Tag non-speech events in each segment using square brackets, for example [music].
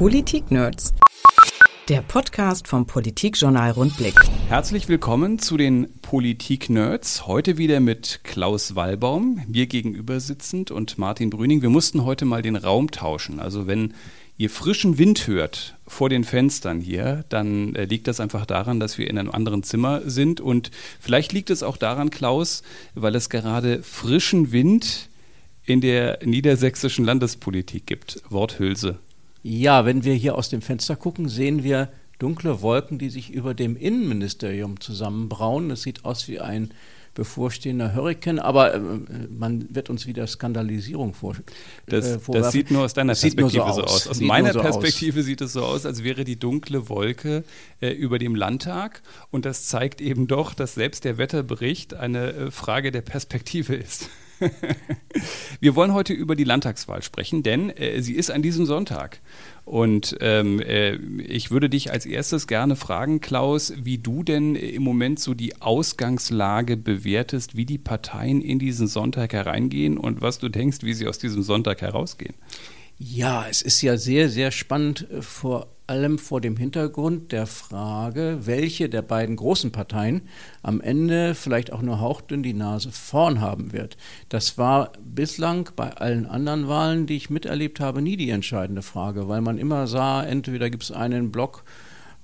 Politik-Nerds. Der Podcast vom Politikjournal Rundblick. Herzlich willkommen zu den Politik-Nerds. Heute wieder mit Klaus Wallbaum, mir gegenüber sitzend, und Martin Brüning. Wir mussten heute mal den Raum tauschen. Also wenn ihr frischen Wind hört vor den Fenstern hier, dann äh, liegt das einfach daran, dass wir in einem anderen Zimmer sind. Und vielleicht liegt es auch daran, Klaus, weil es gerade frischen Wind in der niedersächsischen Landespolitik gibt. Worthülse. Ja, wenn wir hier aus dem Fenster gucken, sehen wir dunkle Wolken, die sich über dem Innenministerium zusammenbrauen. Es sieht aus wie ein bevorstehender Hurrikan, aber äh, man wird uns wieder Skandalisierung vor, das, äh, vorwerfen. Das sieht nur aus deiner Perspektive so aus. so aus. Aus sieht meiner so Perspektive aus. sieht es so aus, als wäre die dunkle Wolke äh, über dem Landtag und das zeigt eben doch, dass selbst der Wetterbericht eine äh, Frage der Perspektive ist. [laughs] Wir wollen heute über die Landtagswahl sprechen, denn äh, sie ist an diesem Sonntag. Und ähm, äh, ich würde dich als erstes gerne fragen, Klaus, wie du denn im Moment so die Ausgangslage bewertest, wie die Parteien in diesen Sonntag hereingehen und was du denkst, wie sie aus diesem Sonntag herausgehen. Ja, es ist ja sehr, sehr spannend äh, vor allem vor dem Hintergrund der Frage, welche der beiden großen Parteien am Ende vielleicht auch nur hauchdünn die Nase vorn haben wird. Das war bislang bei allen anderen Wahlen, die ich miterlebt habe, nie die entscheidende Frage, weil man immer sah, entweder gibt es einen Block,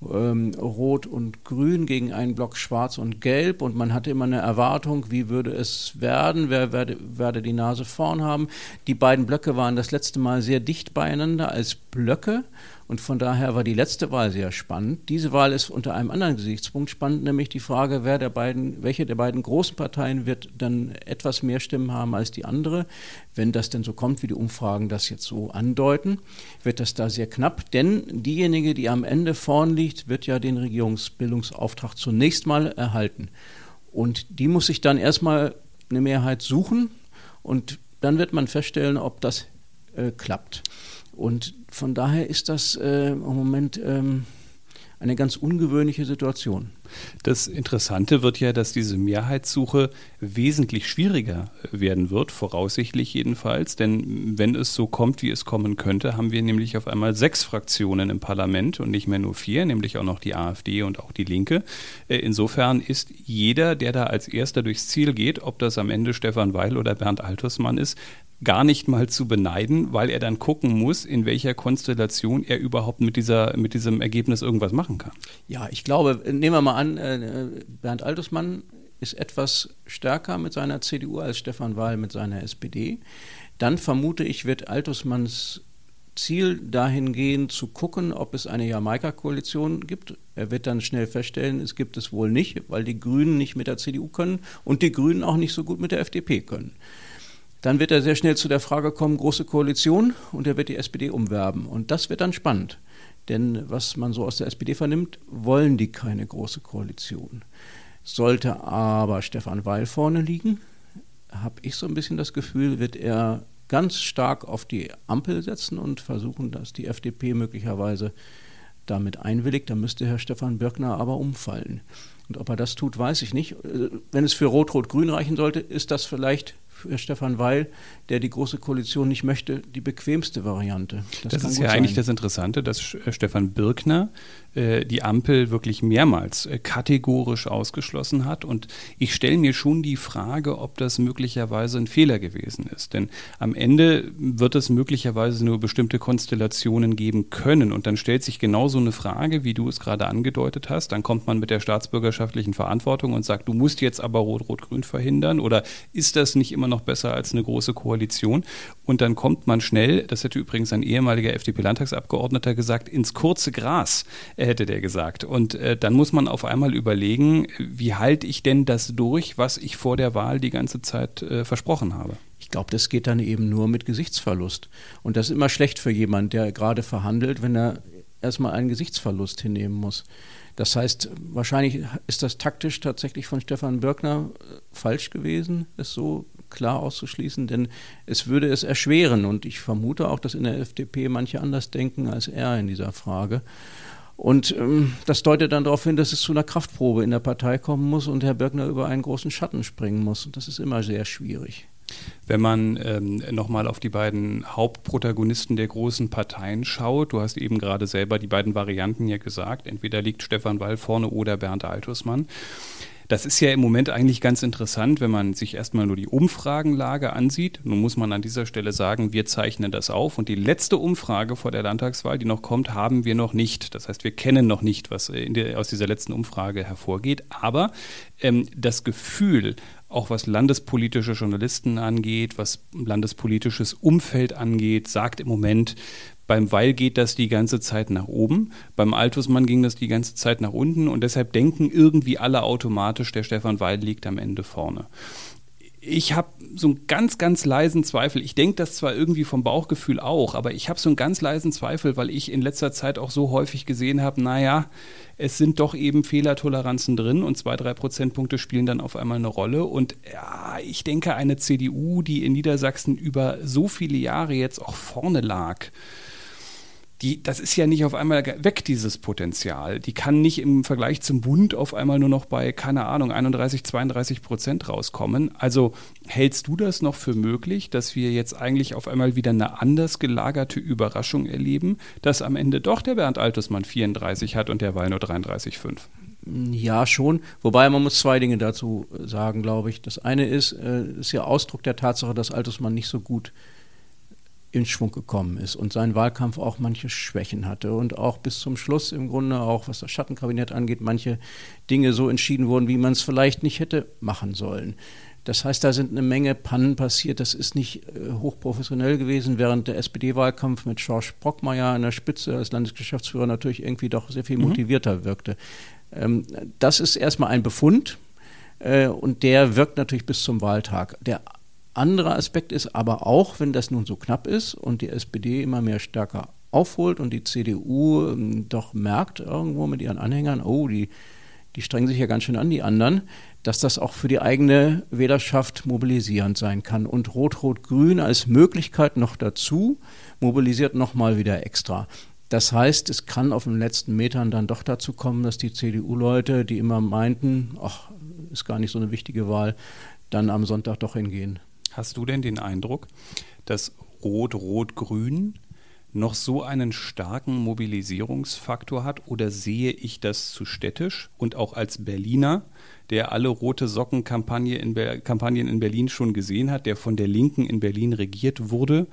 ähm, Rot und Grün gegen einen Block Schwarz und Gelb und man hatte immer eine Erwartung, wie würde es werden, wer werde, werde die Nase vorn haben. Die beiden Blöcke waren das letzte Mal sehr dicht beieinander als Blöcke und von daher war die letzte Wahl sehr spannend. Diese Wahl ist unter einem anderen Gesichtspunkt spannend, nämlich die Frage, wer der beiden, welche der beiden großen Parteien wird dann etwas mehr Stimmen haben als die andere. Wenn das denn so kommt, wie die Umfragen das jetzt so andeuten, wird das da sehr knapp. Denn diejenige, die am Ende vorn liegt, wird ja den Regierungsbildungsauftrag zunächst mal erhalten. Und die muss sich dann erstmal eine Mehrheit suchen und dann wird man feststellen, ob das äh, klappt. Und von daher ist das äh, im Moment ähm, eine ganz ungewöhnliche Situation. Das Interessante wird ja, dass diese Mehrheitssuche wesentlich schwieriger werden wird, voraussichtlich jedenfalls. Denn wenn es so kommt, wie es kommen könnte, haben wir nämlich auf einmal sechs Fraktionen im Parlament und nicht mehr nur vier, nämlich auch noch die AfD und auch die Linke. Äh, insofern ist jeder, der da als erster durchs Ziel geht, ob das am Ende Stefan Weil oder Bernd Altusmann ist, gar nicht mal zu beneiden, weil er dann gucken muss, in welcher Konstellation er überhaupt mit, dieser, mit diesem Ergebnis irgendwas machen kann. Ja, ich glaube, nehmen wir mal an, äh, Bernd Altusmann ist etwas stärker mit seiner CDU als Stefan Wahl mit seiner SPD. Dann vermute ich, wird Altusmanns Ziel dahin gehen, zu gucken, ob es eine Jamaika-Koalition gibt. Er wird dann schnell feststellen, es gibt es wohl nicht, weil die Grünen nicht mit der CDU können und die Grünen auch nicht so gut mit der FDP können. Dann wird er sehr schnell zu der Frage kommen, große Koalition, und er wird die SPD umwerben. Und das wird dann spannend. Denn was man so aus der SPD vernimmt, wollen die keine große Koalition. Sollte aber Stefan Weil vorne liegen, habe ich so ein bisschen das Gefühl, wird er ganz stark auf die Ampel setzen und versuchen, dass die FDP möglicherweise damit einwilligt. Da müsste Herr Stefan Birkner aber umfallen. Und ob er das tut, weiß ich nicht. Wenn es für Rot-Rot-Grün reichen sollte, ist das vielleicht Stefan Weil, der die Große Koalition nicht möchte, die bequemste Variante. Das, das ist ja sein. eigentlich das Interessante, dass äh, Stefan Birkner äh, die Ampel wirklich mehrmals äh, kategorisch ausgeschlossen hat. Und ich stelle mir schon die Frage, ob das möglicherweise ein Fehler gewesen ist. Denn am Ende wird es möglicherweise nur bestimmte Konstellationen geben können. Und dann stellt sich genau so eine Frage, wie du es gerade angedeutet hast. Dann kommt man mit der staatsbürgerschaftlichen Verantwortung und sagt, du musst jetzt aber Rot-Rot-Grün verhindern. Oder ist das nicht immer noch besser als eine große Koalition? Und dann kommt man schnell, das hätte übrigens ein ehemaliger FDP-Landtagsabgeordneter gesagt, ins kurze Gras, hätte der gesagt. Und äh, dann muss man auf einmal überlegen, wie halte ich denn das durch, was ich vor der Wahl die ganze Zeit äh, versprochen habe? Ich glaube, das geht dann eben nur mit Gesichtsverlust. Und das ist immer schlecht für jemanden, der gerade verhandelt, wenn er erstmal einen Gesichtsverlust hinnehmen muss. Das heißt, wahrscheinlich ist das taktisch tatsächlich von Stefan Birkner äh, falsch gewesen, es so klar auszuschließen, denn es würde es erschweren. Und ich vermute auch, dass in der FDP manche anders denken als er in dieser Frage. Und ähm, das deutet dann darauf hin, dass es zu einer Kraftprobe in der Partei kommen muss und Herr Birkner über einen großen Schatten springen muss. Und das ist immer sehr schwierig. Wenn man ähm, nochmal auf die beiden Hauptprotagonisten der großen Parteien schaut, du hast eben gerade selber die beiden Varianten hier gesagt, entweder liegt Stefan Wall vorne oder Bernd Altusmann. Das ist ja im Moment eigentlich ganz interessant, wenn man sich erstmal nur die Umfragenlage ansieht. Nun muss man an dieser Stelle sagen, wir zeichnen das auf und die letzte Umfrage vor der Landtagswahl, die noch kommt, haben wir noch nicht. Das heißt, wir kennen noch nicht, was der, aus dieser letzten Umfrage hervorgeht. Aber ähm, das Gefühl, auch was landespolitische Journalisten angeht, was landespolitisches Umfeld angeht, sagt im Moment, beim Weil geht das die ganze Zeit nach oben, beim Altusmann ging das die ganze Zeit nach unten und deshalb denken irgendwie alle automatisch, der Stefan Weil liegt am Ende vorne ich habe so einen ganz, ganz leisen Zweifel. Ich denke das zwar irgendwie vom Bauchgefühl auch, aber ich habe so einen ganz leisen Zweifel, weil ich in letzter Zeit auch so häufig gesehen habe, naja, es sind doch eben Fehlertoleranzen drin und zwei, drei Prozentpunkte spielen dann auf einmal eine Rolle. Und ja, ich denke, eine CDU, die in Niedersachsen über so viele Jahre jetzt auch vorne lag, die, das ist ja nicht auf einmal weg, dieses Potenzial. Die kann nicht im Vergleich zum Bund auf einmal nur noch bei, keine Ahnung, 31, 32 Prozent rauskommen. Also hältst du das noch für möglich, dass wir jetzt eigentlich auf einmal wieder eine anders gelagerte Überraschung erleben, dass am Ende doch der Bernd Altesmann 34 hat und der Wahl nur 33,5? Ja, schon. Wobei man muss zwei Dinge dazu sagen, glaube ich. Das eine ist, äh, ist ja Ausdruck der Tatsache, dass Altesmann nicht so gut in Schwung gekommen ist und sein Wahlkampf auch manche Schwächen hatte und auch bis zum Schluss im Grunde auch, was das Schattenkabinett angeht, manche Dinge so entschieden wurden, wie man es vielleicht nicht hätte machen sollen. Das heißt, da sind eine Menge Pannen passiert. Das ist nicht äh, hochprofessionell gewesen, während der SPD-Wahlkampf mit George Brockmeier an der Spitze als Landesgeschäftsführer natürlich irgendwie doch sehr viel mhm. motivierter wirkte. Ähm, das ist erstmal ein Befund. Äh, und der wirkt natürlich bis zum Wahltag. Der anderer Aspekt ist aber auch, wenn das nun so knapp ist und die SPD immer mehr stärker aufholt und die CDU ähm, doch merkt irgendwo mit ihren Anhängern, oh, die, die strengen sich ja ganz schön an, die anderen, dass das auch für die eigene Wählerschaft mobilisierend sein kann. Und Rot-Rot-Grün als Möglichkeit noch dazu mobilisiert nochmal wieder extra. Das heißt, es kann auf den letzten Metern dann doch dazu kommen, dass die CDU-Leute, die immer meinten, ach, ist gar nicht so eine wichtige Wahl, dann am Sonntag doch hingehen. Hast du denn den Eindruck, dass Rot-Rot-Grün noch so einen starken Mobilisierungsfaktor hat? Oder sehe ich das zu städtisch und auch als Berliner, der alle rote Socken-Kampagnen in, Kampagnen in Berlin schon gesehen hat, der von der Linken in Berlin regiert wurde,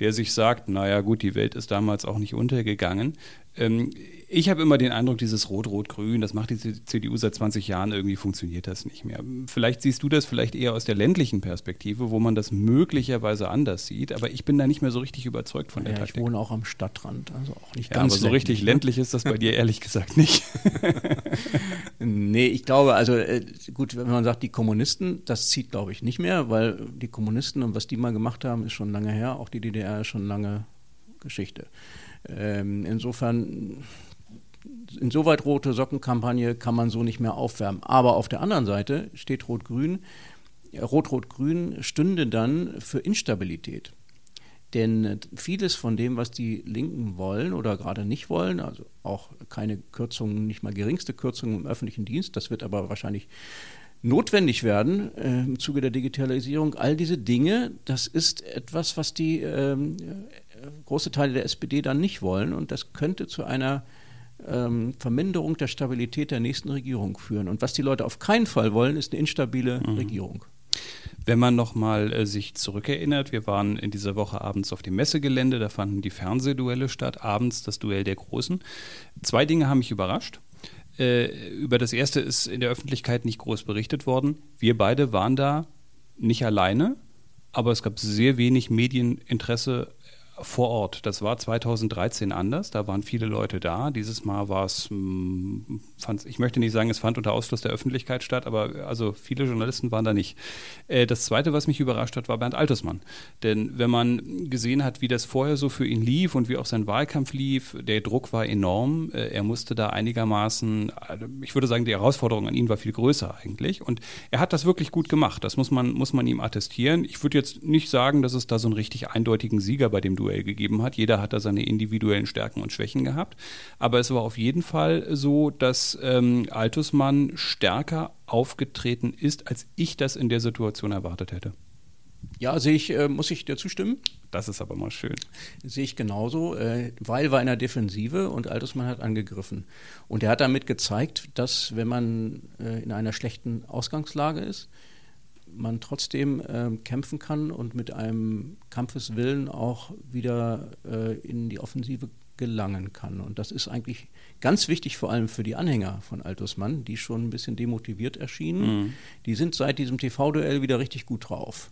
der sich sagt, naja gut, die Welt ist damals auch nicht untergegangen. Ähm, ich habe immer den Eindruck, dieses Rot-Rot-Grün, das macht die CDU seit 20 Jahren, irgendwie funktioniert das nicht mehr. Vielleicht siehst du das vielleicht eher aus der ländlichen Perspektive, wo man das möglicherweise anders sieht, aber ich bin da nicht mehr so richtig überzeugt von der ja, Taktik. Ich wohne auch am Stadtrand, also auch nicht ja, ganz aber so richtig ne? ländlich ist das bei dir [laughs] ehrlich gesagt nicht. nee, ich glaube, also gut, wenn man sagt, die Kommunisten, das zieht glaube ich nicht mehr, weil die Kommunisten und was die mal gemacht haben, ist schon lange her, auch die DDR ist schon lange Geschichte. Ähm, insofern insoweit rote Sockenkampagne kann man so nicht mehr aufwärmen. Aber auf der anderen Seite steht Rot-Grün. Rot-Rot-Grün stünde dann für Instabilität. Denn vieles von dem, was die Linken wollen oder gerade nicht wollen, also auch keine Kürzungen, nicht mal geringste Kürzungen im öffentlichen Dienst, das wird aber wahrscheinlich notwendig werden äh, im Zuge der Digitalisierung. All diese Dinge, das ist etwas, was die ähm, große Teile der SPD dann nicht wollen und das könnte zu einer ähm, Verminderung der Stabilität der nächsten Regierung führen. Und was die Leute auf keinen Fall wollen, ist eine instabile mhm. Regierung. Wenn man nochmal äh, sich zurückerinnert, wir waren in dieser Woche abends auf dem Messegelände, da fanden die Fernsehduelle statt, abends das Duell der Großen. Zwei Dinge haben mich überrascht. Äh, über das erste ist in der Öffentlichkeit nicht groß berichtet worden. Wir beide waren da nicht alleine, aber es gab sehr wenig Medieninteresse vor Ort. Das war 2013 anders. Da waren viele Leute da. Dieses Mal war es, hm, ich möchte nicht sagen, es fand unter Ausschluss der Öffentlichkeit statt, aber also viele Journalisten waren da nicht. Äh, das Zweite, was mich überrascht hat, war Bernd Altersmann. Denn wenn man gesehen hat, wie das vorher so für ihn lief und wie auch sein Wahlkampf lief, der Druck war enorm. Äh, er musste da einigermaßen, also ich würde sagen, die Herausforderung an ihn war viel größer eigentlich. Und er hat das wirklich gut gemacht. Das muss man, muss man ihm attestieren. Ich würde jetzt nicht sagen, dass es da so einen richtig eindeutigen Sieger bei dem Duell Duell gegeben hat. Jeder hat da seine individuellen Stärken und Schwächen gehabt. Aber es war auf jeden Fall so, dass ähm, Altusmann stärker aufgetreten ist, als ich das in der Situation erwartet hätte. Ja, sehe ich, äh, muss ich dir zustimmen. Das ist aber mal schön. Sehe ich genauso. Äh, Weil war in der Defensive und Altersmann hat angegriffen. Und er hat damit gezeigt, dass wenn man äh, in einer schlechten Ausgangslage ist, man trotzdem äh, kämpfen kann und mit einem Kampfeswillen auch wieder äh, in die Offensive gelangen kann. Und das ist eigentlich ganz wichtig, vor allem für die Anhänger von Altusmann, die schon ein bisschen demotiviert erschienen. Mhm. Die sind seit diesem TV-Duell wieder richtig gut drauf.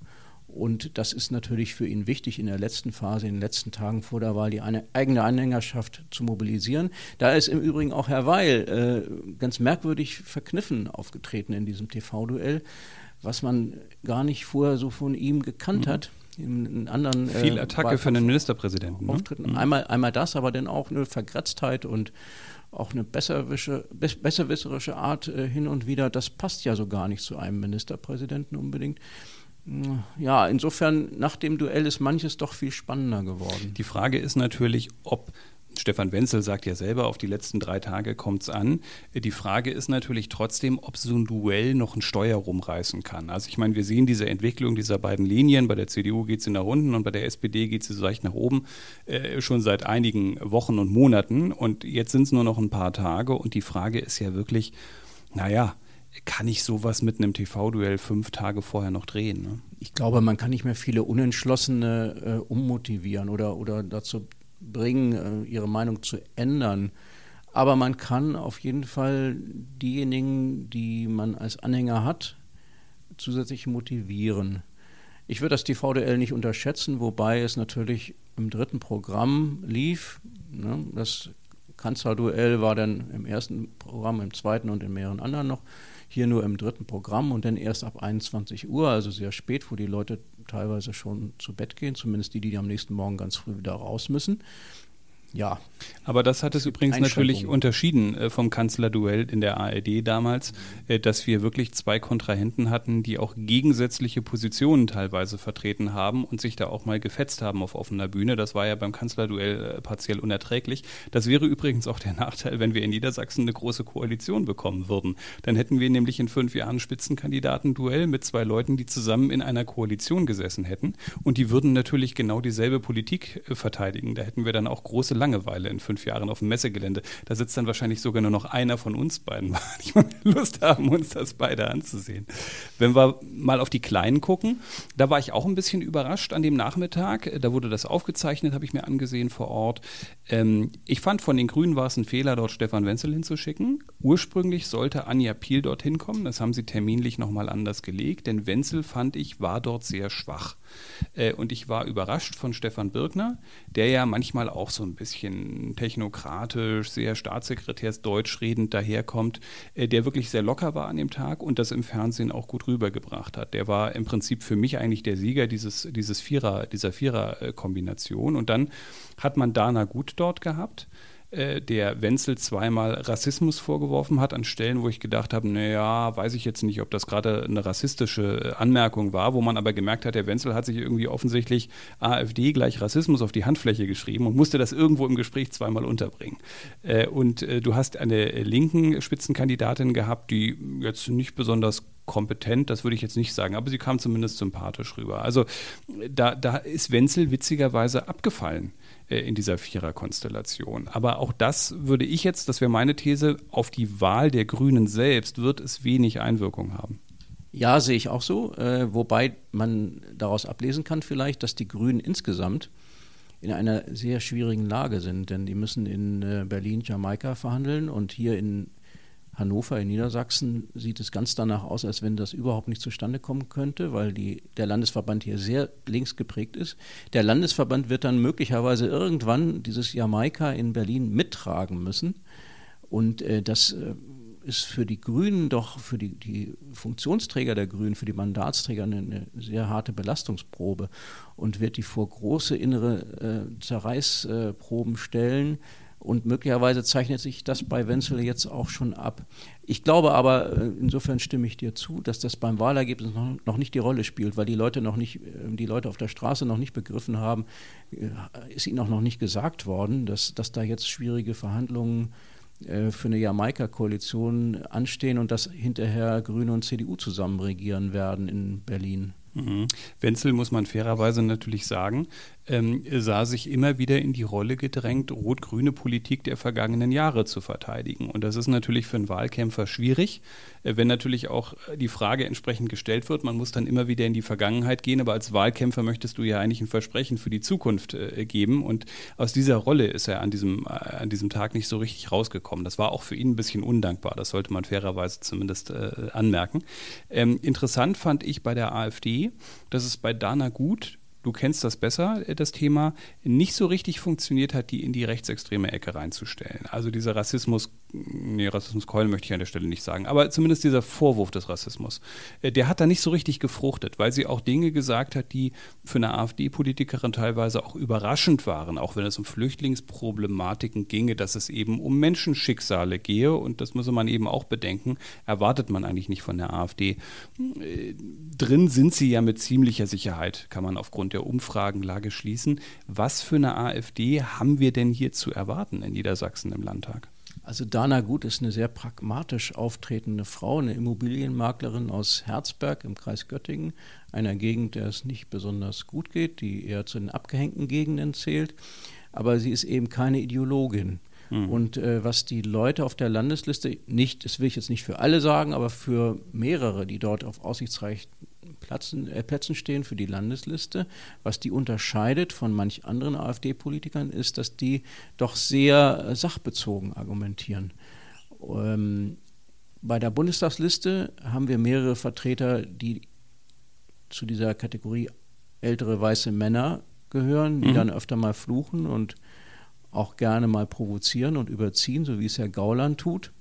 Und das ist natürlich für ihn wichtig, in der letzten Phase, in den letzten Tagen vor der Wahl, die eine eigene Anhängerschaft zu mobilisieren. Da ist im Übrigen auch Herr Weil äh, ganz merkwürdig verkniffen aufgetreten in diesem TV-Duell, was man gar nicht vorher so von ihm gekannt mhm. hat. In, anderen, äh, Viel Attacke äh, für einen Ministerpräsidenten. Ne? Mhm. Einmal, einmal das, aber dann auch eine Verkratztheit und auch eine besserwisserische Art äh, hin und wieder. Das passt ja so gar nicht zu einem Ministerpräsidenten unbedingt. Ja, insofern nach dem Duell ist manches doch viel spannender geworden. Die Frage ist natürlich, ob Stefan Wenzel sagt ja selber, auf die letzten drei Tage kommt es an. Die Frage ist natürlich trotzdem, ob so ein Duell noch ein Steuer rumreißen kann. Also ich meine, wir sehen diese Entwicklung dieser beiden Linien. Bei der CDU geht sie nach unten und bei der SPD geht sie so leicht nach oben, äh, schon seit einigen Wochen und Monaten. Und jetzt sind es nur noch ein paar Tage. Und die Frage ist ja wirklich, naja, kann ich sowas mit einem TV-Duell fünf Tage vorher noch drehen? Ne? Ich glaube, man kann nicht mehr viele Unentschlossene äh, ummotivieren oder, oder dazu bringen, äh, ihre Meinung zu ändern. Aber man kann auf jeden Fall diejenigen, die man als Anhänger hat, zusätzlich motivieren. Ich würde das TV-Duell nicht unterschätzen, wobei es natürlich im dritten Programm lief. Ne? Das Kanzlerduell war dann im ersten Programm, im zweiten und in mehreren anderen noch hier nur im dritten Programm und dann erst ab 21 Uhr, also sehr spät, wo die Leute teilweise schon zu Bett gehen, zumindest die, die am nächsten Morgen ganz früh wieder raus müssen ja. Aber das hat es übrigens natürlich unterschieden äh, vom Kanzlerduell in der ARD damals, äh, dass wir wirklich zwei Kontrahenten hatten, die auch gegensätzliche Positionen teilweise vertreten haben und sich da auch mal gefetzt haben auf offener Bühne. Das war ja beim Kanzlerduell äh, partiell unerträglich. Das wäre übrigens auch der Nachteil, wenn wir in Niedersachsen eine große Koalition bekommen würden. Dann hätten wir nämlich in fünf Jahren Spitzenkandidaten-Duell mit zwei Leuten, die zusammen in einer Koalition gesessen hätten und die würden natürlich genau dieselbe Politik verteidigen. Da hätten wir dann auch große Langeweile in fünf Jahren auf dem Messegelände. Da sitzt dann wahrscheinlich sogar nur noch einer von uns beiden, [laughs] weil mal Lust haben, uns das beide anzusehen. Wenn wir mal auf die Kleinen gucken, da war ich auch ein bisschen überrascht an dem Nachmittag. Da wurde das aufgezeichnet, habe ich mir angesehen vor Ort. Ähm, ich fand, von den Grünen war es ein Fehler, dort Stefan Wenzel hinzuschicken. Ursprünglich sollte Anja Piel dorthin kommen. Das haben sie terminlich nochmal anders gelegt, denn Wenzel, fand ich, war dort sehr schwach. Äh, und ich war überrascht von Stefan Birkner, der ja manchmal auch so ein bisschen technokratisch, sehr staatssekretärsdeutsch redend daherkommt, äh, der wirklich sehr locker war an dem Tag und das im Fernsehen auch gut rübergebracht hat. Der war im Prinzip für mich eigentlich der Sieger dieses, dieses Vierer, dieser Vierer-Kombination. Und dann hat man Dana Gut dort gehabt äh, der Wenzel zweimal Rassismus vorgeworfen hat, an Stellen, wo ich gedacht habe, naja, weiß ich jetzt nicht, ob das gerade eine rassistische Anmerkung war, wo man aber gemerkt hat, der Wenzel hat sich irgendwie offensichtlich AfD gleich Rassismus auf die Handfläche geschrieben und musste das irgendwo im Gespräch zweimal unterbringen. Äh, und äh, du hast eine linken Spitzenkandidatin gehabt, die jetzt nicht besonders kompetent, das würde ich jetzt nicht sagen, aber sie kam zumindest sympathisch rüber. Also da, da ist Wenzel witzigerweise abgefallen. Äh, in dieser Viererkonstellation. Aber auch das würde ich jetzt, das wäre meine These, auf die Wahl der Grünen selbst wird es wenig Einwirkung haben. Ja, sehe ich auch so. Äh, wobei man daraus ablesen kann vielleicht, dass die Grünen insgesamt in einer sehr schwierigen Lage sind, denn die müssen in äh, Berlin Jamaika verhandeln und hier in Hannover in Niedersachsen sieht es ganz danach aus, als wenn das überhaupt nicht zustande kommen könnte, weil die, der Landesverband hier sehr links geprägt ist. Der Landesverband wird dann möglicherweise irgendwann dieses Jamaika in Berlin mittragen müssen. Und äh, das äh, ist für die Grünen doch, für die, die, Funktionsträger der Grünen, für die Mandatsträger eine, eine, sehr harte Belastungsprobe und wird die vor große innere äh, Zerreißproben stellen und möglicherweise zeichnet sich das bei Wenzel jetzt auch schon ab. Ich glaube aber, äh, insofern stimme ich dir zu, dass das beim Wahlergebnis noch, nicht die Rolle spielt, weil die Leute noch nicht, äh, die Leute auf der Straße noch nicht begriffen haben, äh, ist ihnen auch noch nicht gesagt worden, dass, dass da jetzt schwierige Verhandlungen für eine Jamaika-Koalition anstehen und dass hinterher Grüne und CDU zusammen regieren werden in Berlin. Mhm. Wenzel muss man fairerweise natürlich sagen, ähm, sah sich immer wieder in die Rolle gedrängt, rot-grüne Politik der vergangenen Jahre zu verteidigen. Und das ist natürlich für einen Wahlkämpfer schwierig, äh, wenn natürlich auch die Frage entsprechend gestellt wird. Man muss dann immer wieder in die Vergangenheit gehen, aber als Wahlkämpfer möchtest du ja eigentlich ein Versprechen für die Zukunft äh, geben. Und aus dieser Rolle ist er an diesem, äh, an diesem Tag nicht so richtig rausgekommen. Das war auch für ihn ein bisschen undankbar. Das sollte man fairerweise zumindest äh, anmerken. Ähm, interessant fand ich bei der AfD, dass es bei Dana Gut du kennst das besser, äh, das Thema, nicht so richtig funktioniert hat, die in die rechtsextreme Ecke reinzustellen. Also dieser Rassismus, nee, Rassismuskeulen möchte ich an der Stelle nicht sagen, aber zumindest dieser Vorwurf des Rassismus, äh, der hat da nicht so richtig gefruchtet, weil sie auch Dinge gesagt hat, die für eine AfD-Politikerin teilweise auch überraschend waren, auch wenn es um Flüchtlingsproblematiken ginge, dass es eben um Menschenschicksale gehe und das muss man eben auch bedenken, erwartet man eigentlich nicht von der AfD. Äh, drin sind sie ja mit ziemlicher Sicherheit, kann man aufgrund der Umfragenlage schließen. Was für eine AfD haben wir denn hier zu erwarten in Niedersachsen im Landtag? Also Dana Gut ist eine sehr pragmatisch auftretende Frau, eine Immobilienmaklerin aus Herzberg im Kreis Göttingen, einer Gegend, der es nicht besonders gut geht, die eher zu den abgehängten Gegenden zählt. Aber sie ist eben keine Ideologin. Mhm. Und äh, was die Leute auf der Landesliste nicht, das will ich jetzt nicht für alle sagen, aber für mehrere, die dort auf aussichtsreichen Plätzen, äh, Plätzen stehen für die Landesliste, was die unterscheidet von manch anderen AfD-Politikern, ist, dass die doch sehr äh, sachbezogen argumentieren. Ähm, bei der Bundestagsliste haben wir mehrere Vertreter, die zu dieser Kategorie ältere weiße Männer gehören, die mhm. dann öfter mal fluchen und auch gerne mal provozieren und überziehen, so wie es Herr Gauland tut.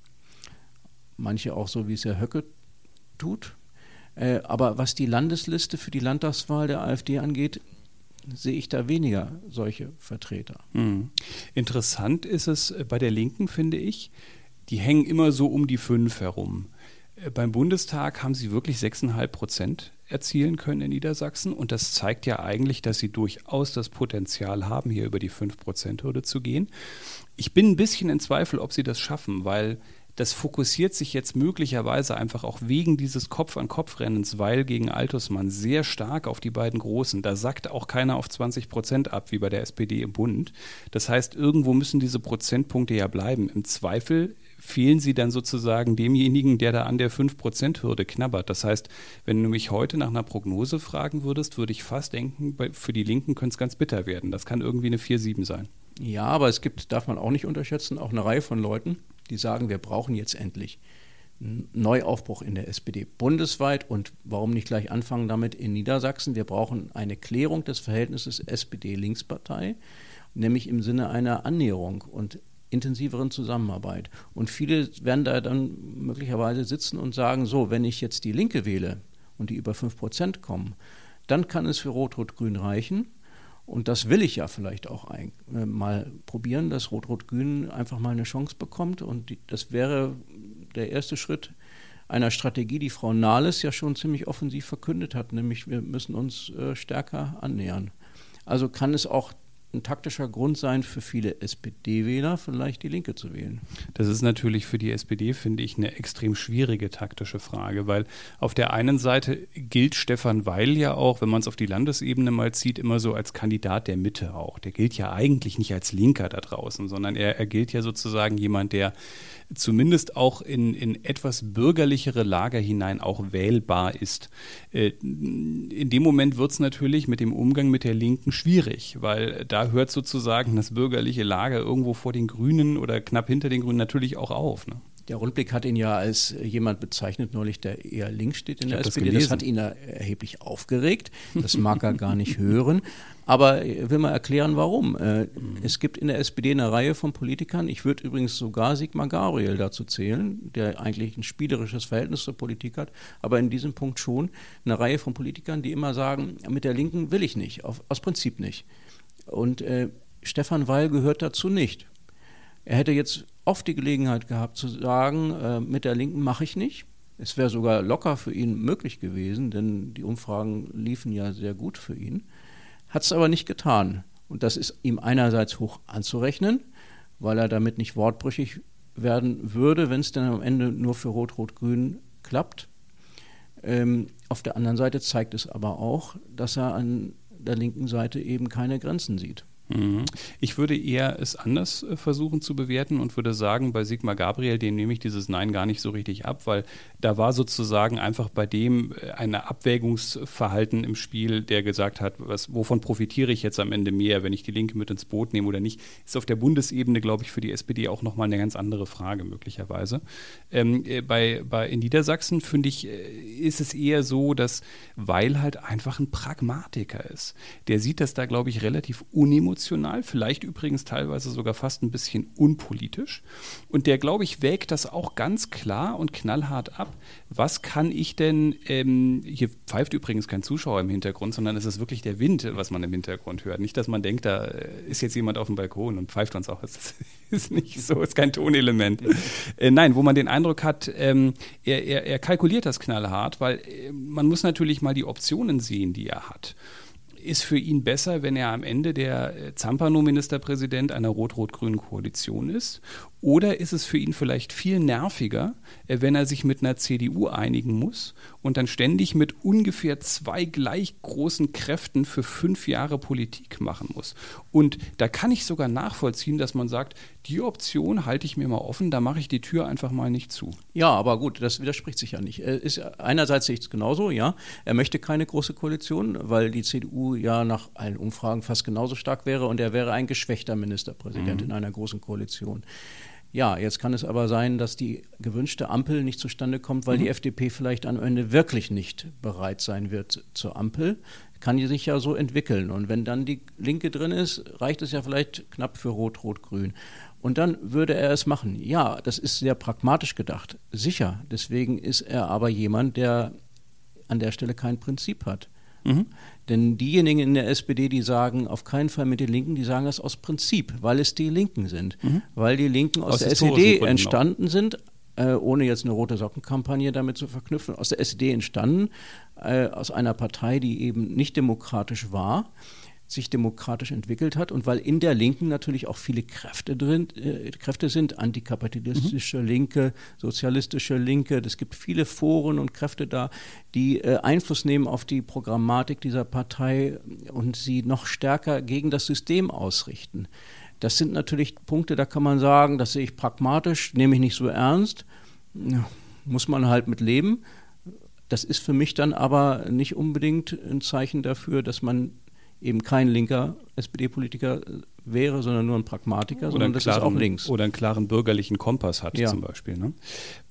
Manche auch so, wie es Herr Höcke tut. Äh, aber was die Landesliste für die Landtagswahl der AfD angeht, sehe ich da weniger solche Vertreter. Mhm. Interessant ist es äh, bei der Linken, finde ich. Die hängen immer so um die fünf herum. Äh, beim Bundestag haben sie wirklich 6,5 Prozent erzielen können in Niedersachsen. Und das zeigt ja eigentlich, dass sie durchaus das Potenzial haben, hier über die 5-Prozent-Hürde zu gehen. Ich bin ein bisschen in Zweifel, ob sie das schaffen, weil das fokussiert sich jetzt möglicherweise einfach auch wegen dieses Kopf-an-Kopf-Rennens, weil gegen Altusmann sehr stark auf die beiden Großen. Da sackt auch keiner auf 20 Prozent ab, wie bei der SPD im Bund. Das heißt, irgendwo müssen diese Prozentpunkte ja bleiben. Im Zweifel fehlen sie dann sozusagen demjenigen, der da an der 5%-Hürde knabbert. Das heißt, wenn du mich heute nach einer Prognose fragen würdest, würde ich fast denken, für die Linken könnte es ganz bitter werden. Das kann irgendwie eine 4-7 sein. Ja, aber es gibt, darf man auch nicht unterschätzen, auch eine Reihe von Leuten, die sagen, wir brauchen jetzt endlich einen Neuaufbruch in der SPD bundesweit und warum nicht gleich anfangen damit in Niedersachsen. Wir brauchen eine Klärung des Verhältnisses SPD-Linkspartei, nämlich im Sinne einer Annäherung. Und intensiveren Zusammenarbeit. Und viele werden da dann möglicherweise sitzen und sagen, so, wenn ich jetzt die Linke wähle und die über 5 Prozent kommen, dann kann es für Rot-Rot-Grün reichen. Und das will ich ja vielleicht auch ein, äh, mal probieren, dass Rot-Rot-Grün einfach mal eine Chance bekommt. Und die, das wäre der erste Schritt einer Strategie, die Frau Nahles ja schon ziemlich offensiv verkündet hat, nämlich wir müssen uns äh, stärker annähern. Also kann es auch ein taktischer Grund sein für viele SPD-Wähler, vielleicht die Linke zu wählen. Das ist natürlich für die SPD, finde ich, eine extrem schwierige taktische Frage, weil auf der einen Seite gilt Stefan Weil ja auch, wenn man es auf die Landesebene mal zieht, immer so als Kandidat der Mitte auch. Der gilt ja eigentlich nicht als Linker da draußen, sondern er, er gilt ja sozusagen jemand, der zumindest auch in, in etwas bürgerlichere Lager hinein auch wählbar ist. Äh, in dem Moment wird es natürlich mit dem Umgang mit der Linken schwierig, weil da hört sozusagen das bürgerliche Lager irgendwo vor den Grünen oder knapp hinter den Grünen natürlich auch auf. Ne? Der Rundblick hat ihn ja als jemand bezeichnet, neulich, der eher links steht in der SPD. Das, das, hat ihn erheblich aufgeregt. Das mag er gar nicht hören. Aber ich will mal erklären, warum. Äh, es gibt in der SPD eine Reihe von Politikern. Ich würde übrigens sogar Sigmar Gabriel dazu zählen, der eigentlich ein spielerisches Verhältnis zur Politik hat, aber in diesem Punkt schon eine Reihe von Politikern, die immer sagen, mit der Linken will ich nicht, aus Prinzip nicht. Und äh, Stefan Weil gehört dazu nicht. Er hätte jetzt oft die Gelegenheit gehabt zu sagen, äh, mit der Linken mache ich nicht. Es wäre sogar locker für ihn möglich gewesen, denn die Umfragen liefen ja sehr gut für ihn. Hat es aber nicht getan. Und das ist ihm einerseits hoch anzurechnen, weil er damit nicht wortbrüchig werden würde, wenn es dann am Ende nur für Rot-Rot-Grün klappt. Ähm, Auf der anderen Seite zeigt es aber auch, dass er an der linken Seite eben keine Grenzen sieht. Mhm. Ich würde eher es anders äh, versuchen zu bewerten und würde sagen, bei Sigmar Gabriel, dem nehme ich dieses Nein gar nicht so richtig ab, weil da war sozusagen einfach bei dem äh, ein Abwägungsverhalten im Spiel, der gesagt hat, was, wovon profitiere ich jetzt am Ende mehr, wenn ich die Linke mit ins Boot nehme oder nicht, ist auf der Bundesebene, glaube ich, für die SPD auch nochmal eine ganz andere Frage möglicherweise. Ähm, äh, bei, bei, in Niedersachsen, finde ich, ist es eher so, dass Weil halt einfach ein Pragmatiker ist. Der sieht das da, glaube ich, relativ unemotional unemotional, vielleicht übrigens teilweise sogar fast ein bisschen unpolitisch. Und der, glaube ich, wägt das auch ganz klar und knallhart ab. Was kann ich denn, ähm, hier pfeift übrigens kein Zuschauer im Hintergrund, sondern es ist wirklich der Wind, was man im Hintergrund hört. Nicht, dass man denkt, da äh, ist jetzt jemand auf dem Balkon und pfeift uns auch. [laughs] Das ist nicht so, ist kein Tonelement. Äh, nein, wo man den Eindruck hat, ähm, er, er, er kalkuliert das knallhart, weil äh, man muss natürlich mal die Optionen sehen, die er hat ist für ihn besser, wenn er am Ende der Zampano-Ministerpräsident einer rot-rot-grünen Koalition ist? Oder ist es für ihn vielleicht viel nerviger, äh, wenn er sich mit einer CDU einigen muss und dann ständig mit ungefähr zwei gleich großen Kräften für fünf Jahre Politik machen muss? Und da kann ich sogar nachvollziehen, dass man sagt, die Option halte ich mir mal offen, da mache ich die Tür einfach mal nicht zu. Ja, aber gut, das widerspricht sich ja nicht. Ist, einerseits sehe ich es genauso, ja. Er möchte keine große Koalition, weil die CDU ja nach allen Umfragen fast genauso stark wäre und er wäre ein geschwächter Ministerpräsident mhm. in einer großen Koalition. Ja, jetzt kann es aber sein, dass die gewünschte Ampel nicht zustande kommt, weil mhm. die FDP vielleicht am Ende wirklich nicht bereit sein wird zur Ampel. Kann die sich ja so entwickeln. Und wenn dann die Linke drin ist, reicht es ja vielleicht knapp für Rot-Rot-Grün. Und dann würde er es machen. Ja, das ist sehr pragmatisch gedacht. Sicher. Deswegen ist er aber jemand, der an der Stelle kein Prinzip hat. Mhm. Denn diejenigen in der SPD, die sagen, auf keinen Fall mit den Linken, die sagen das aus Prinzip, weil es die Linken sind. Mhm. Weil die Linken aus, aus der SED entstanden auch. sind, äh, ohne jetzt eine rote Sockenkampagne damit zu verknüpfen, aus der SED entstanden, äh, aus einer Partei, die eben nicht demokratisch war sich demokratisch entwickelt hat und weil in der Linken natürlich auch viele Kräfte drin, äh, Kräfte sind, antikapitalistische mhm. Linke, sozialistische Linke. Es gibt viele Foren und Kräfte da, die äh, Einfluss nehmen auf die Programmatik dieser Partei und sie noch stärker gegen das System ausrichten. Das sind natürlich Punkte, da kann man sagen, das sehe ich pragmatisch, nehme ich nicht so ernst, ja, muss man halt mit leben. Das ist für mich dann aber nicht unbedingt ein Zeichen dafür, dass man eben kein linker SPD-Politiker wäre, sondern nur ein Pragmatiker, sondern das klaren, ist auch links. Oder einen klaren bürgerlichen Kompass hat ja. zum Beispiel. Ne?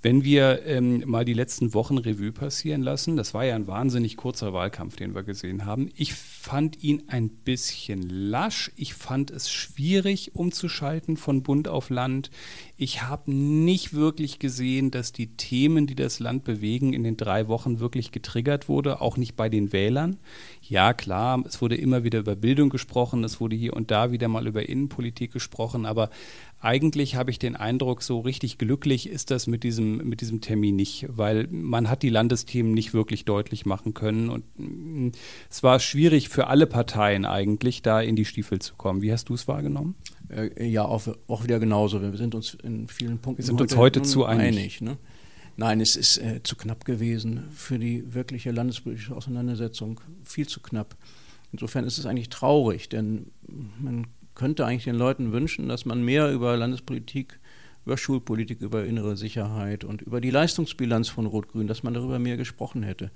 Wenn wir ähm, mal die letzten Wochen Revue passieren lassen, das war ja ein wahnsinnig kurzer Wahlkampf, den wir gesehen haben. Ich fand ihn ein bisschen lasch. Ich fand es schwierig umzuschalten von Bund auf Land. Ich habe nicht wirklich gesehen, dass die Themen, die das Land bewegen, in den drei Wochen wirklich getriggert wurde, auch nicht bei den Wählern. Ja, klar, es wurde immer wieder über Bildung gesprochen, es wurde hier und da wieder mal über Innenpolitik gesprochen, aber eigentlich habe ich den Eindruck, so richtig glücklich ist das mit diesem, mit diesem Termin nicht, weil man hat die Landesthemen nicht wirklich deutlich machen können und mm, es war schwierig für alle Parteien eigentlich, da in die Stiefel zu kommen. Wie hast du es wahrgenommen? Äh, ja, auch, auch, wieder genauso. Wir sind uns in vielen Punkten Wir sind uns heute, zu einig. einig ne? Nein, es ist äh, zu knapp gewesen für die wirkliche landespolitische Auseinandersetzung. Viel zu knapp. Insofern ist es eigentlich traurig, denn man könnte eigentlich den Leuten wünschen, dass man mehr über Landespolitik, über Schulpolitik, über innere Sicherheit und über die Leistungsbilanz von Rot-Grün, dass man darüber mehr gesprochen hätte.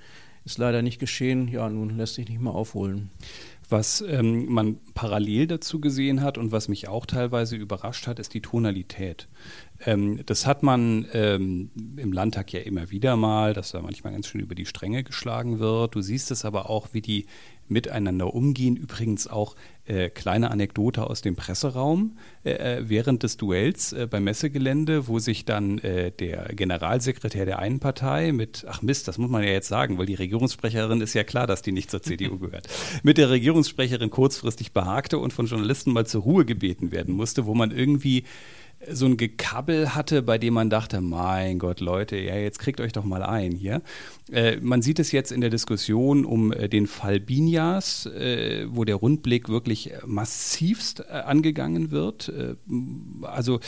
Ist leider nicht geschehen. Ja, nun lässt sich nicht mehr aufholen. Was ähm, man parallel dazu gesehen hat und was mich auch teilweise überrascht hat, ist die Tonalität. Ähm, das hat man ähm, im Landtag ja immer wieder mal, dass da manchmal ganz schön über die Stränge geschlagen wird. Du siehst es aber auch, wie die miteinander umgehen. Übrigens auch äh, kleine Anekdote aus dem Presseraum äh, äh, während des Duells äh, beim Messegelände, wo sich dann äh, der Generalsekretär der einen Partei mit, ach Mist, das muss man ja jetzt sagen, weil die Regierungssprecherin ist ja klar, dass die nicht zur CDU [laughs] gehört, mit der Regierungssprecherin kurzfristig behagte und von Journalisten mal zur Ruhe gebeten werden musste, wo man irgendwie so ein Gekabbel hatte, bei dem man dachte, mein Gott, Leute, ja, jetzt kriegt euch doch mal ein hier. Äh, man sieht es jetzt in der Diskussion um äh, den Fall Binias, äh, wo der Rundblick wirklich massivst äh, angegangen wird. Äh, also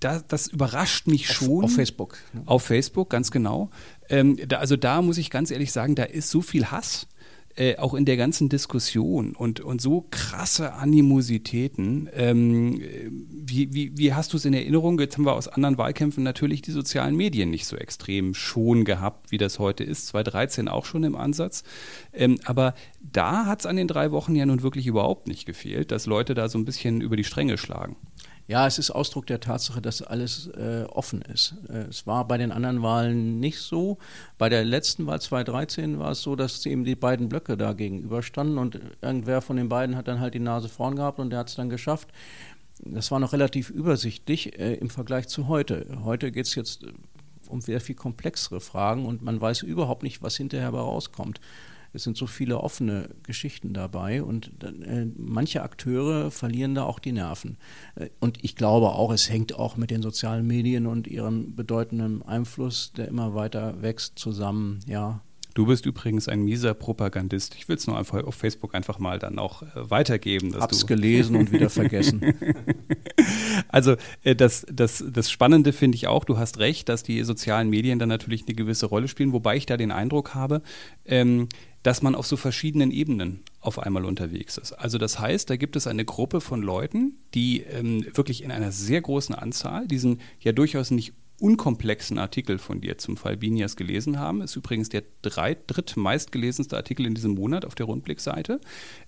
da, das überrascht mich schon. Auf, auf Facebook. Ne? Auf Facebook, ganz genau. Ähm, da, also da muss ich ganz ehrlich sagen, da ist so viel Hass äh, auch in der ganzen Diskussion und, und so krasse Animositäten. Ähm, wie, wie, wie hast du es in Erinnerung? Jetzt haben wir aus anderen Wahlkämpfen natürlich die sozialen Medien nicht so extrem schon gehabt, wie das heute ist. 2013 auch schon im Ansatz. Ähm, aber da hat es an den drei Wochen ja nun wirklich überhaupt nicht gefehlt, dass Leute da so ein bisschen über die Stränge schlagen. Ja, es ist Ausdruck der Tatsache, dass alles äh, offen ist. Äh, es war bei den anderen Wahlen nicht so. Bei der letzten Wahl 2013 war es so, dass eben die beiden Blöcke da gegenüberstanden und irgendwer von den beiden hat dann halt die Nase vorn gehabt und der hat es dann geschafft. Das war noch relativ übersichtlich äh, im Vergleich zu heute. Heute geht es jetzt äh, um sehr viel komplexere Fragen und man weiß überhaupt nicht, was hinterher rauskommt es sind so viele offene Geschichten dabei und äh, manche Akteure verlieren da auch die Nerven. Äh, und ich glaube auch, es hängt auch mit den sozialen Medien und ihrem bedeutenden Einfluss, der immer weiter wächst, zusammen. Ja, Du bist übrigens ein mieser Propagandist. Ich will es nur einfach auf Facebook einfach mal dann auch äh, weitergeben. Dass Hab's gelesen und wieder vergessen. [laughs] also äh, das, das, das Spannende finde ich auch, du hast recht, dass die sozialen Medien dann natürlich eine gewisse Rolle spielen, wobei ich da den Eindruck habe, ähm, dass man auf so verschiedenen Ebenen auf einmal unterwegs ist. Also das heißt, da gibt es eine Gruppe von Leuten, die ähm, wirklich in einer sehr großen Anzahl diesen ja durchaus nicht unkomplexen Artikel von dir zum Fall Binias gelesen haben. Ist übrigens der drei, drittmeistgelesenste Artikel in diesem Monat auf der Rundblickseite.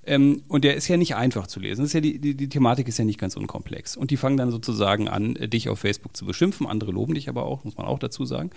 Ähm, und der ist ja nicht einfach zu lesen. Ist ja die, die, die, Thematik ist ja nicht ganz unkomplex. Und die fangen dann sozusagen an, dich auf Facebook zu beschimpfen. Andere loben dich aber auch, muss man auch dazu sagen.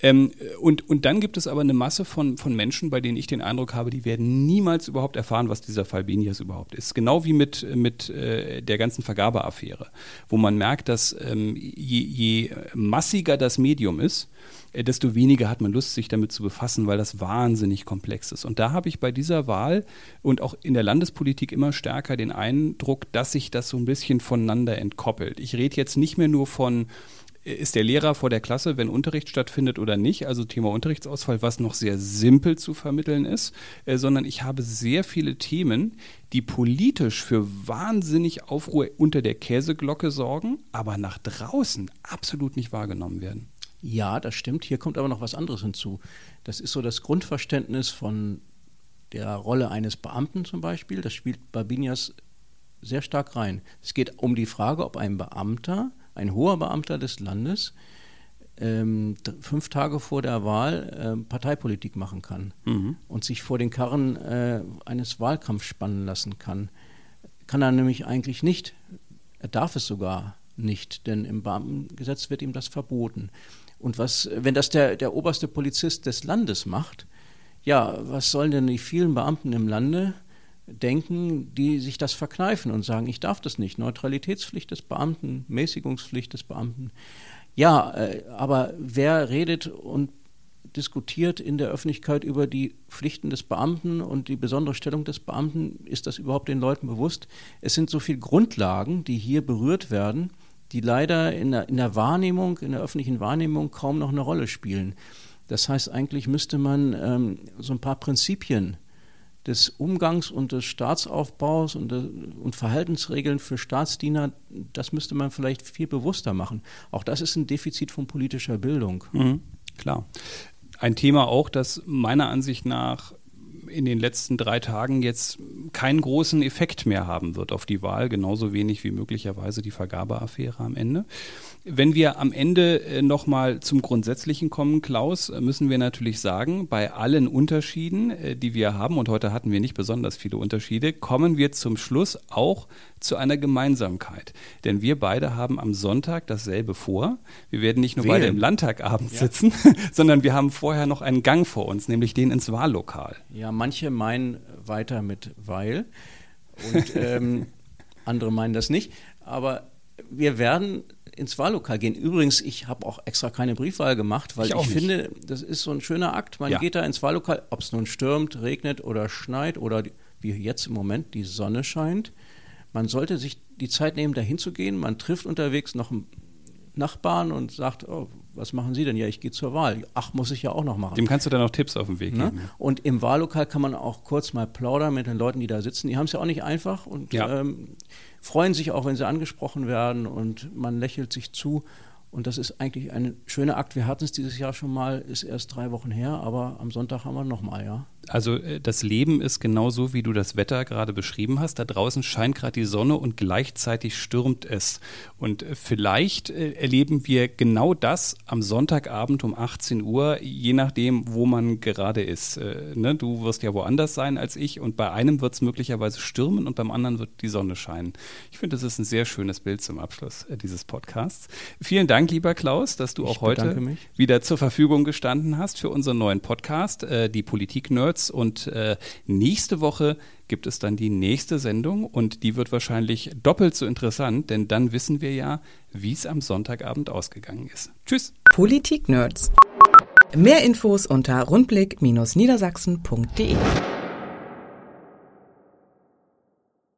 Ähm, und, und dann gibt es aber eine Masse von, von Menschen, bei denen ich den Eindruck habe, die werden niemals überhaupt erfahren, was dieser Fall Binias überhaupt ist. Genau wie mit, mit äh, der ganzen Vergabeaffäre, wo man merkt, dass ähm, je, je massiger das Medium ist, äh, desto weniger hat man Lust, sich damit zu befassen, weil das wahnsinnig komplex ist. Und da habe ich bei dieser Wahl und auch in der Landespolitik immer stärker den Eindruck, dass sich das so ein bisschen voneinander entkoppelt. Ich rede jetzt nicht mehr nur von ist der Lehrer vor der Klasse, wenn Unterricht stattfindet oder nicht, also Thema Unterrichtsausfall, was noch sehr simpel zu vermitteln ist, äh, sondern ich habe sehr viele Themen, die politisch für wahnsinnig Aufruhr unter der Käseglocke sorgen, aber nach draußen absolut nicht wahrgenommen werden. Ja, das stimmt. Hier kommt aber noch was anderes hinzu. Das ist so das Grundverständnis von der Rolle eines Beamten zum Beispiel. Das spielt Babinias sehr stark rein. Es geht um die Frage, ob ein Beamter ein hoher Beamter des Landes ähm, fünf Tage vor der Wahl äh, Parteipolitik machen kann mhm. und sich vor den Karren äh, eines Wahlkampfs spannen lassen kann. Kann er nämlich eigentlich nicht. Er darf es sogar nicht, denn im Beamtengesetz wird ihm das verboten. Und was, wenn das der, der oberste Polizist des Landes macht, ja, was sollen denn die vielen Beamten im Lande denken, die sich das verkneifen und sagen, ich darf das nicht. Neutralitätspflicht des Beamten, Mäßigungspflicht des Beamten. Ja, äh, aber wer redet und diskutiert in der Öffentlichkeit über die Pflichten des Beamten und die besondere Stellung des Beamten? Ist das überhaupt den Leuten bewusst? Es sind so viele Grundlagen, die hier berührt werden, die leider in der, in der Wahrnehmung, in der öffentlichen Wahrnehmung kaum noch eine Rolle spielen. Das heißt, eigentlich müsste man ähm, so ein paar Prinzipien des Umgangs und des Staatsaufbaus und, und, Verhaltensregeln für Staatsdiener, das müsste man vielleicht viel bewusster machen. Auch das ist ein Defizit von politischer Bildung. Mhm, klar. Ein Thema auch, das meiner Ansicht nach in den letzten drei Tagen jetzt keinen großen Effekt mehr haben wird auf die Wahl, genauso wenig wie möglicherweise die Vergabeaffäre am Ende. Wenn wir am Ende äh, nochmal zum Grundsätzlichen kommen, Klaus, äh, müssen wir natürlich sagen, bei allen Unterschieden, äh, die wir haben, und heute hatten wir nicht besonders viele Unterschiede, kommen wir zum Schluss auch zu einer Gemeinsamkeit. Denn wir beide haben am Sonntag dasselbe vor. Wir werden nicht nur Wählen. beide im Landtag abends ja. sitzen, [laughs] sondern wir haben vorher noch einen Gang vor uns, nämlich den ins Wahllokal. Ja, manche meinen weiter mit weil und ähm, [laughs] andere meinen das nicht. Aber wir werden ins Wahllokal gehen. Übrigens, ich habe auch extra keine Briefwahl gemacht, weil ich, ich finde, das ist so ein schöner Akt. Man ja. geht da ins Wahllokal, ob es nun stürmt, regnet oder schneit oder wie jetzt im Moment die Sonne scheint. Man sollte sich die Zeit nehmen, da hinzugehen. Man trifft unterwegs noch Nachbarn und sagt, oh, was machen Sie denn? Ja, ich gehe zur Wahl. Ach, muss ich ja auch noch machen. Dem kannst du dann auch Tipps auf den Weg ne? geben. Und im Wahllokal kann man auch kurz mal plaudern mit den Leuten, die da sitzen. Die haben es ja auch nicht einfach und ja. ähm, freuen sich auch, wenn sie angesprochen werden und man lächelt sich zu. Und das ist eigentlich ein schöner Akt. Wir hatten es dieses Jahr schon mal, ist erst drei Wochen her, aber am Sonntag haben wir nochmal, ja. Also äh, das Leben ist genauso, wie du das Wetter gerade beschrieben hast. Da draußen scheint gerade die Sonne und gleichzeitig stürmt es. Und äh, vielleicht äh, erleben wir genau das am Sonntagabend um 18 Uhr, je nachdem, wo man gerade ist. Ne? Du wirst ja woanders sein als ich und bei einem wird es möglicherweise stürmen und beim anderen wird die Sonne scheinen. Ich finde, das ist ein sehr schönes Bild zum Abschluss dieses Podcasts. Vielen Dank, lieber Klaus, dass du ich auch heute mich. wieder zur Verfügung gestanden hast für unseren neuen Podcast, die Politik-Nerds. Nerds. Und äh, nächste Woche gibt es dann die nächste Sendung und die wird wahrscheinlich doppelt so interessant, denn dann wissen wir ja, wie es am Sonntagabend ausgegangen ist. Tschüss. Politik Nerds. Mehr Infos unter rundblick-niedersachsen.de